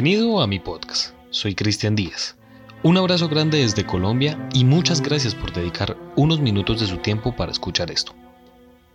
Bienvenido a mi podcast. Soy Cristian Díaz. Un abrazo grande desde Colombia y muchas gracias por dedicar unos minutos de su tiempo para escuchar esto.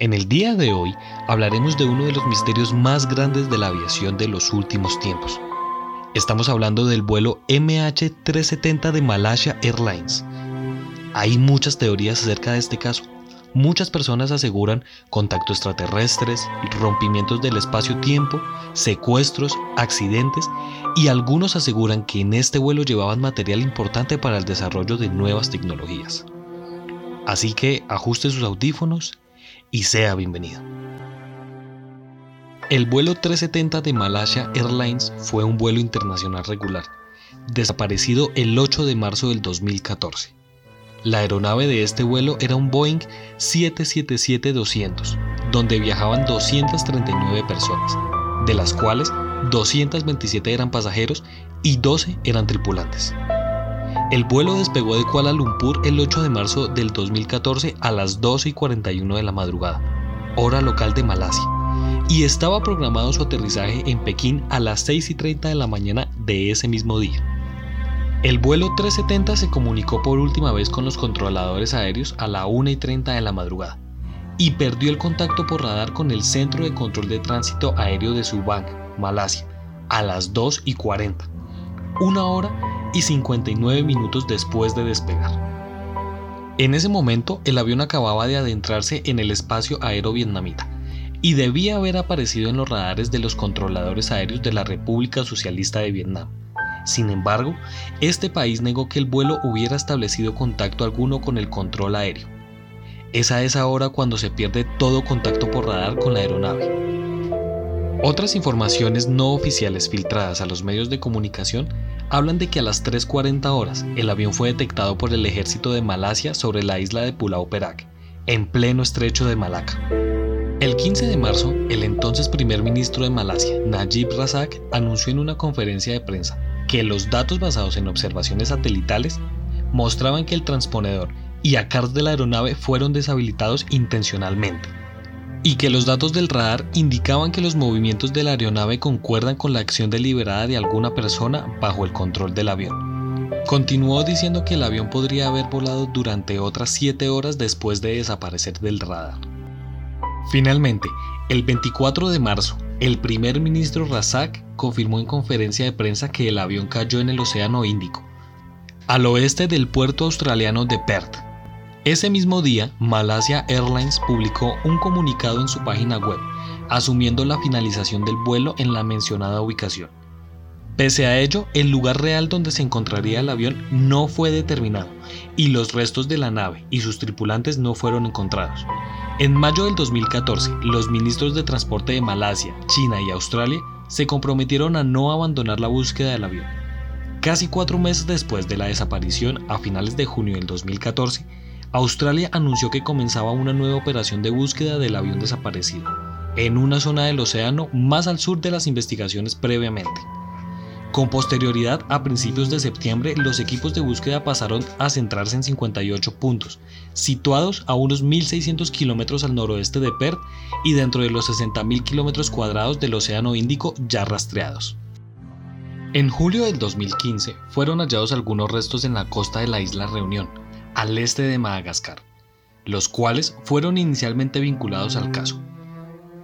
En el día de hoy hablaremos de uno de los misterios más grandes de la aviación de los últimos tiempos. Estamos hablando del vuelo MH370 de Malaysia Airlines. Hay muchas teorías acerca de este caso, Muchas personas aseguran contactos extraterrestres, rompimientos del espacio-tiempo, secuestros, accidentes y algunos aseguran que en este vuelo llevaban material importante para el desarrollo de nuevas tecnologías. Así que ajuste sus audífonos y sea bienvenido. El vuelo 370 de Malaysia Airlines fue un vuelo internacional regular, desaparecido el 8 de marzo del 2014. La aeronave de este vuelo era un Boeing 777-200, donde viajaban 239 personas, de las cuales 227 eran pasajeros y 12 eran tripulantes. El vuelo despegó de Kuala Lumpur el 8 de marzo del 2014 a las 12 y 41 de la madrugada, hora local de Malasia, y estaba programado su aterrizaje en Pekín a las 6 y 30 de la mañana de ese mismo día. El vuelo 370 se comunicó por última vez con los controladores aéreos a la 1 y 30 de la madrugada y perdió el contacto por radar con el Centro de Control de Tránsito Aéreo de Subang, Malasia, a las 2 y 40, una hora y 59 minutos después de despegar. En ese momento, el avión acababa de adentrarse en el espacio aéreo vietnamita y debía haber aparecido en los radares de los controladores aéreos de la República Socialista de Vietnam sin embargo, este país negó que el vuelo hubiera establecido contacto alguno con el control aéreo. Es a esa hora cuando se pierde todo contacto por radar con la aeronave. Otras informaciones no oficiales filtradas a los medios de comunicación hablan de que a las 3.40 horas el avión fue detectado por el ejército de Malasia sobre la isla de Pulau Perak, en pleno estrecho de Malaca. El 15 de marzo, el entonces primer ministro de Malasia, Najib Razak, anunció en una conferencia de prensa que los datos basados en observaciones satelitales mostraban que el transponedor y ACARS de la aeronave fueron deshabilitados intencionalmente, y que los datos del radar indicaban que los movimientos de la aeronave concuerdan con la acción deliberada de alguna persona bajo el control del avión. Continuó diciendo que el avión podría haber volado durante otras 7 horas después de desaparecer del radar. Finalmente, el 24 de marzo, el primer ministro Razak confirmó en conferencia de prensa que el avión cayó en el Océano Índico, al oeste del puerto australiano de Perth. Ese mismo día, Malaysia Airlines publicó un comunicado en su página web, asumiendo la finalización del vuelo en la mencionada ubicación. Pese a ello, el lugar real donde se encontraría el avión no fue determinado y los restos de la nave y sus tripulantes no fueron encontrados. En mayo del 2014, los ministros de Transporte de Malasia, China y Australia se comprometieron a no abandonar la búsqueda del avión. Casi cuatro meses después de la desaparición, a finales de junio del 2014, Australia anunció que comenzaba una nueva operación de búsqueda del avión desaparecido, en una zona del océano más al sur de las investigaciones previamente. Con posterioridad, a principios de septiembre, los equipos de búsqueda pasaron a centrarse en 58 puntos, situados a unos 1.600 kilómetros al noroeste de Perth y dentro de los 60.000 kilómetros cuadrados del Océano Índico ya rastreados. En julio del 2015 fueron hallados algunos restos en la costa de la isla Reunión, al este de Madagascar, los cuales fueron inicialmente vinculados al caso.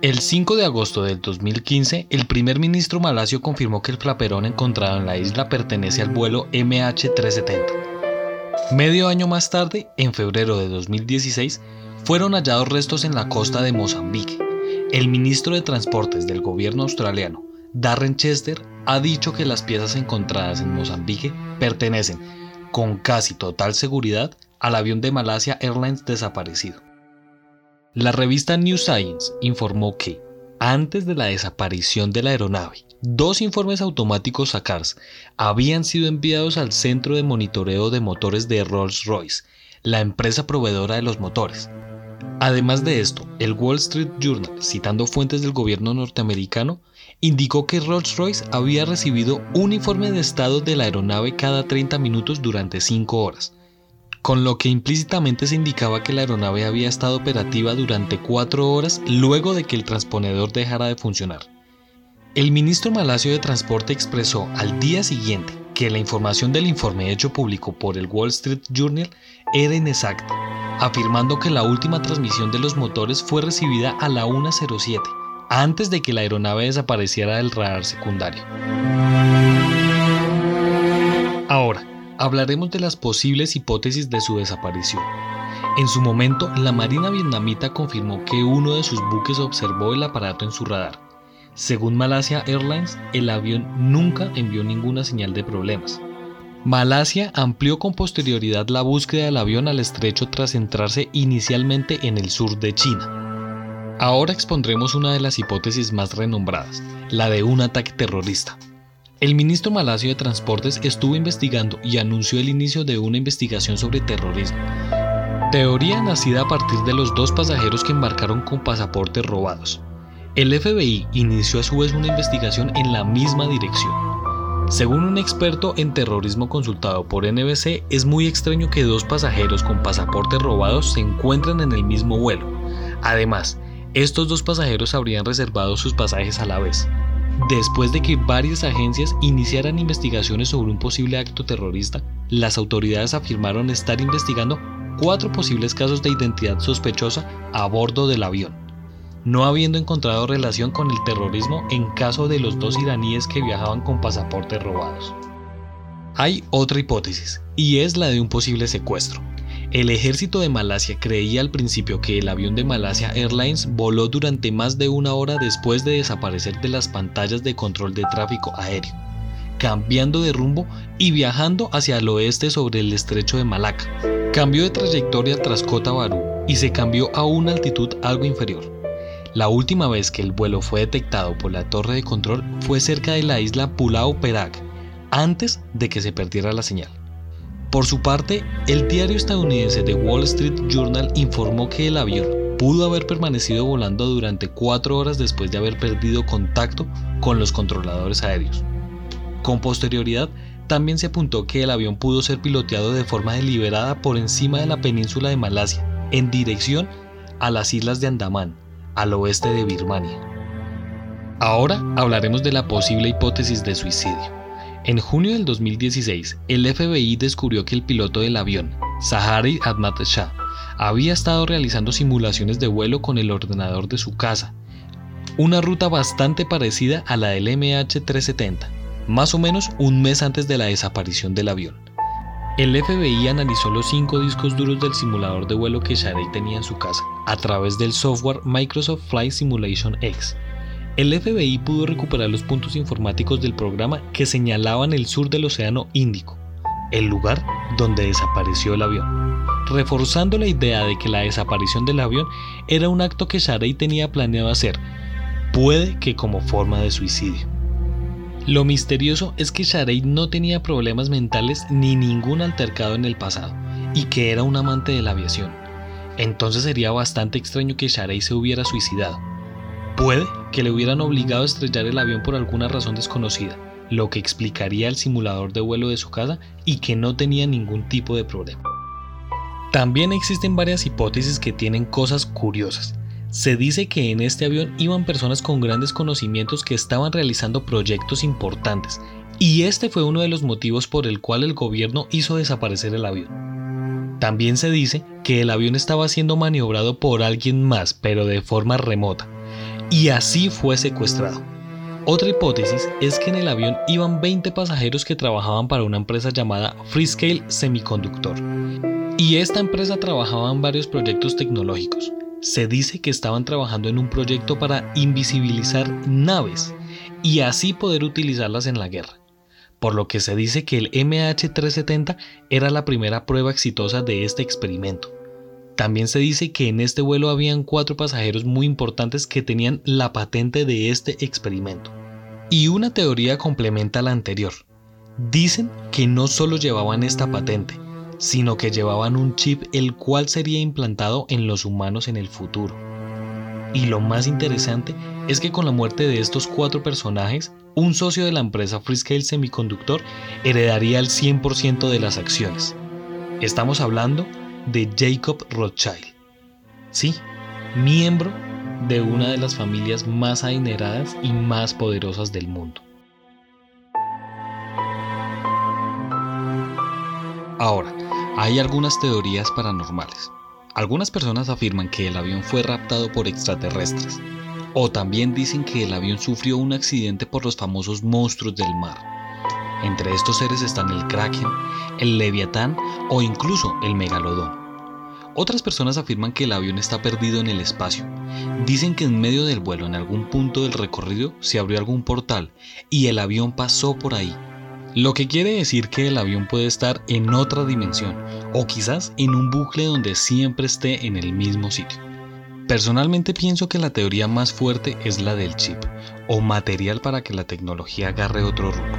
El 5 de agosto del 2015, el primer ministro malasio confirmó que el flaperón encontrado en la isla pertenece al vuelo MH370. Medio año más tarde, en febrero de 2016, fueron hallados restos en la costa de Mozambique. El ministro de Transportes del gobierno australiano, Darren Chester, ha dicho que las piezas encontradas en Mozambique pertenecen, con casi total seguridad, al avión de Malasia Airlines desaparecido. La revista New Science informó que, antes de la desaparición de la aeronave, dos informes automáticos SACARS habían sido enviados al Centro de Monitoreo de Motores de Rolls-Royce, la empresa proveedora de los motores. Además de esto, el Wall Street Journal, citando fuentes del gobierno norteamericano, indicó que Rolls-Royce había recibido un informe de estado de la aeronave cada 30 minutos durante 5 horas, con lo que implícitamente se indicaba que la aeronave había estado operativa durante cuatro horas luego de que el transponedor dejara de funcionar. El ministro malasio de Transporte expresó al día siguiente que la información del informe hecho público por el Wall Street Journal era inexacta, afirmando que la última transmisión de los motores fue recibida a la 1.07, antes de que la aeronave desapareciera del radar secundario. Ahora, hablaremos de las posibles hipótesis de su desaparición. En su momento, la Marina vietnamita confirmó que uno de sus buques observó el aparato en su radar, según Malasia Airlines, el avión nunca envió ninguna señal de problemas. Malasia amplió con posterioridad la búsqueda del avión al estrecho tras centrarse inicialmente en el sur de China. Ahora expondremos una de las hipótesis más renombradas, la de un ataque terrorista. El ministro malasio de Transportes estuvo investigando y anunció el inicio de una investigación sobre terrorismo. Teoría nacida a partir de los dos pasajeros que embarcaron con pasaportes robados. El FBI inició a su vez una investigación en la misma dirección. Según un experto en terrorismo consultado por NBC, es muy extraño que dos pasajeros con pasaportes robados se encuentren en el mismo vuelo. Además, estos dos pasajeros habrían reservado sus pasajes a la vez. Después de que varias agencias iniciaran investigaciones sobre un posible acto terrorista, las autoridades afirmaron estar investigando cuatro posibles casos de identidad sospechosa a bordo del avión no habiendo encontrado relación con el terrorismo en caso de los dos iraníes que viajaban con pasaportes robados. Hay otra hipótesis, y es la de un posible secuestro. El ejército de Malasia creía al principio que el avión de Malasia Airlines voló durante más de una hora después de desaparecer de las pantallas de control de tráfico aéreo, cambiando de rumbo y viajando hacia el oeste sobre el estrecho de Malaca. Cambió de trayectoria tras Kota Baru y se cambió a una altitud algo inferior. La última vez que el vuelo fue detectado por la torre de control fue cerca de la isla Pulau Perak, antes de que se perdiera la señal. Por su parte, el diario estadounidense The Wall Street Journal informó que el avión pudo haber permanecido volando durante cuatro horas después de haber perdido contacto con los controladores aéreos. Con posterioridad, también se apuntó que el avión pudo ser piloteado de forma deliberada por encima de la península de Malasia, en dirección a las islas de Andamán, al oeste de Birmania. Ahora hablaremos de la posible hipótesis de suicidio. En junio del 2016, el FBI descubrió que el piloto del avión, Sahari Ahmad Shah, había estado realizando simulaciones de vuelo con el ordenador de su casa, una ruta bastante parecida a la del MH370, más o menos un mes antes de la desaparición del avión. El FBI analizó los cinco discos duros del simulador de vuelo que Sharey tenía en su casa a través del software Microsoft Flight Simulation X. El FBI pudo recuperar los puntos informáticos del programa que señalaban el sur del Océano Índico, el lugar donde desapareció el avión, reforzando la idea de que la desaparición del avión era un acto que Sharey tenía planeado hacer, puede que como forma de suicidio. Lo misterioso es que Sharey no tenía problemas mentales ni ningún altercado en el pasado, y que era un amante de la aviación. Entonces sería bastante extraño que Sharey se hubiera suicidado. Puede que le hubieran obligado a estrellar el avión por alguna razón desconocida, lo que explicaría el simulador de vuelo de su casa y que no tenía ningún tipo de problema. También existen varias hipótesis que tienen cosas curiosas. Se dice que en este avión iban personas con grandes conocimientos que estaban realizando proyectos importantes, y este fue uno de los motivos por el cual el gobierno hizo desaparecer el avión. También se dice que el avión estaba siendo maniobrado por alguien más, pero de forma remota, y así fue secuestrado. Otra hipótesis es que en el avión iban 20 pasajeros que trabajaban para una empresa llamada Freescale Semiconductor, y esta empresa trabajaba en varios proyectos tecnológicos, se dice que estaban trabajando en un proyecto para invisibilizar naves y así poder utilizarlas en la guerra, por lo que se dice que el MH370 era la primera prueba exitosa de este experimento. También se dice que en este vuelo habían cuatro pasajeros muy importantes que tenían la patente de este experimento. Y una teoría complementa la anterior. Dicen que no solo llevaban esta patente, sino que llevaban un chip el cual sería implantado en los humanos en el futuro. Y lo más interesante es que con la muerte de estos cuatro personajes, un socio de la empresa Freescale Semiconductor heredaría el 100% de las acciones. Estamos hablando de Jacob Rothschild. Sí, miembro de una de las familias más adineradas y más poderosas del mundo. Ahora, hay algunas teorías paranormales. Algunas personas afirman que el avión fue raptado por extraterrestres, o también dicen que el avión sufrió un accidente por los famosos monstruos del mar. Entre estos seres están el kraken, el leviatán o incluso el megalodón. Otras personas afirman que el avión está perdido en el espacio. Dicen que en medio del vuelo, en algún punto del recorrido, se abrió algún portal y el avión pasó por ahí lo que quiere decir que el avión puede estar en otra dimensión o quizás en un bucle donde siempre esté en el mismo sitio. Personalmente pienso que la teoría más fuerte es la del chip o material para que la tecnología agarre otro rumbo,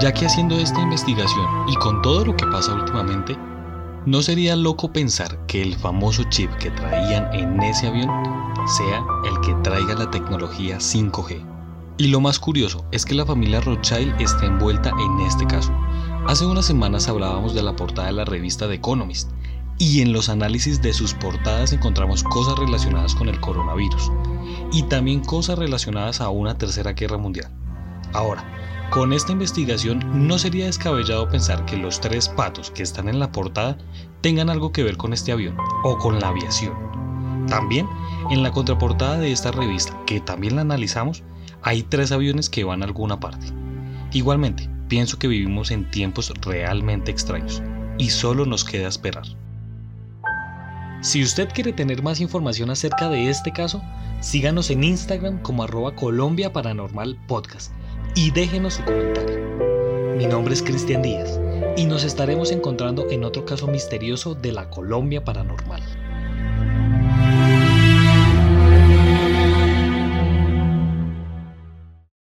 ya que haciendo esta investigación y con todo lo que pasa últimamente, no sería loco pensar que el famoso chip que traían en ese avión sea el que traiga la tecnología 5G. Y lo más curioso es que la familia Rothschild está envuelta en este caso. Hace unas semanas hablábamos de la portada de la revista The Economist y en los análisis de sus portadas encontramos cosas relacionadas con el coronavirus y también cosas relacionadas a una tercera guerra mundial. Ahora, con esta investigación no sería descabellado pensar que los tres patos que están en la portada tengan algo que ver con este avión o con la aviación. También, en la contraportada de esta revista, que también la analizamos, hay tres aviones que van a alguna parte. Igualmente, pienso que vivimos en tiempos realmente extraños y solo nos queda esperar. Si usted quiere tener más información acerca de este caso, síganos en Instagram como arroba Colombia Paranormal Podcast y déjenos su comentario. Mi nombre es Cristian Díaz y nos estaremos encontrando en otro caso misterioso de la Colombia Paranormal.